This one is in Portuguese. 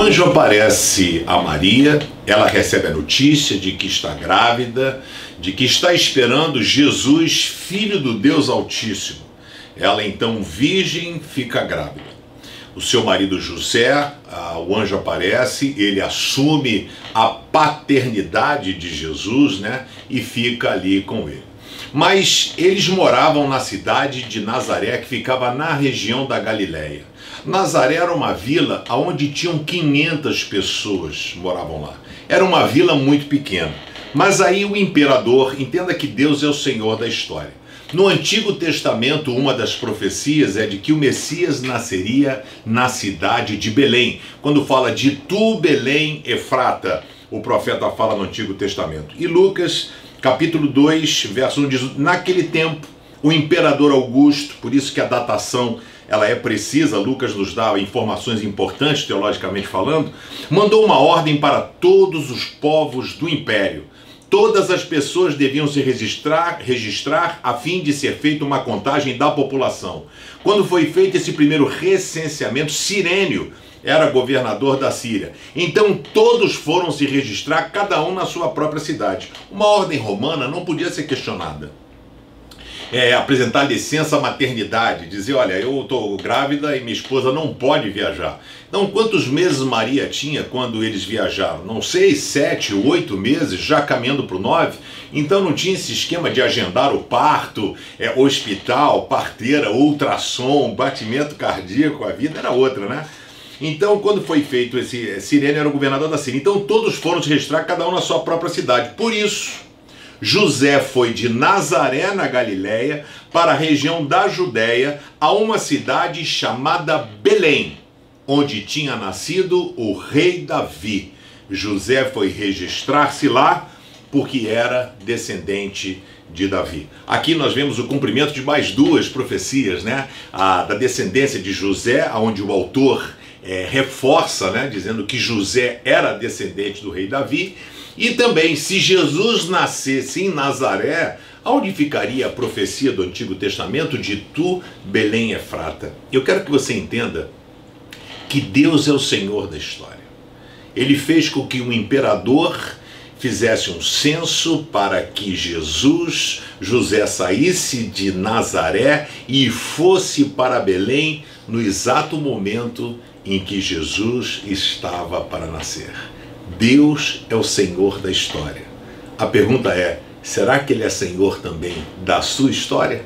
anjo aparece a Maria, ela recebe a notícia de que está grávida, de que está esperando Jesus, filho do Deus Altíssimo. Ela então, virgem, fica grávida. O seu marido José, o anjo aparece, ele assume a paternidade de Jesus, né? E fica ali com ele. Mas eles moravam na cidade de Nazaré, que ficava na região da Galiléia. Nazaré era uma vila onde tinham 500 pessoas moravam lá. Era uma vila muito pequena. Mas aí o imperador, entenda que Deus é o Senhor da história. No Antigo Testamento, uma das profecias é de que o Messias nasceria na cidade de Belém. Quando fala de tu, Belém, Efrata, o profeta fala no Antigo Testamento. E Lucas, capítulo 2, verso 1 diz: Naquele tempo, o imperador Augusto, por isso que a datação ela é precisa, Lucas nos dá informações importantes teologicamente falando, mandou uma ordem para todos os povos do império. Todas as pessoas deviam se registrar, registrar a fim de ser feita uma contagem da população. Quando foi feito esse primeiro recenseamento, Sirênio era governador da Síria. Então todos foram se registrar, cada um na sua própria cidade. Uma ordem romana não podia ser questionada é, apresentar licença maternidade, dizer, olha, eu estou grávida e minha esposa não pode viajar. Então, quantos meses Maria tinha quando eles viajaram? Não sei, sete, oito meses, já caminhando para o nove. Então não tinha esse esquema de agendar o parto, é, hospital, parteira, ultrassom, batimento cardíaco, a vida era outra, né? Então, quando foi feito esse. Sirene era o governador da Síria. Então, todos foram se registrar, cada um na sua própria cidade. Por isso, José foi de Nazaré, na Galiléia, para a região da Judéia, a uma cidade chamada Belém, onde tinha nascido o rei Davi. José foi registrar-se lá porque era descendente de Davi. Aqui nós vemos o cumprimento de mais duas profecias, né? A da descendência de José, onde o autor é, reforça, né? Dizendo que José era descendente do rei Davi e também, se Jesus nascesse em Nazaré, onde ficaria a profecia do Antigo Testamento de tu, Belém Efrata? Eu quero que você entenda que Deus é o Senhor da história. Ele fez com que um imperador fizesse um censo para que Jesus, José saísse de Nazaré e fosse para Belém no exato momento em que Jesus estava para nascer. Deus é o Senhor da história. A pergunta é: será que Ele é Senhor também da sua história?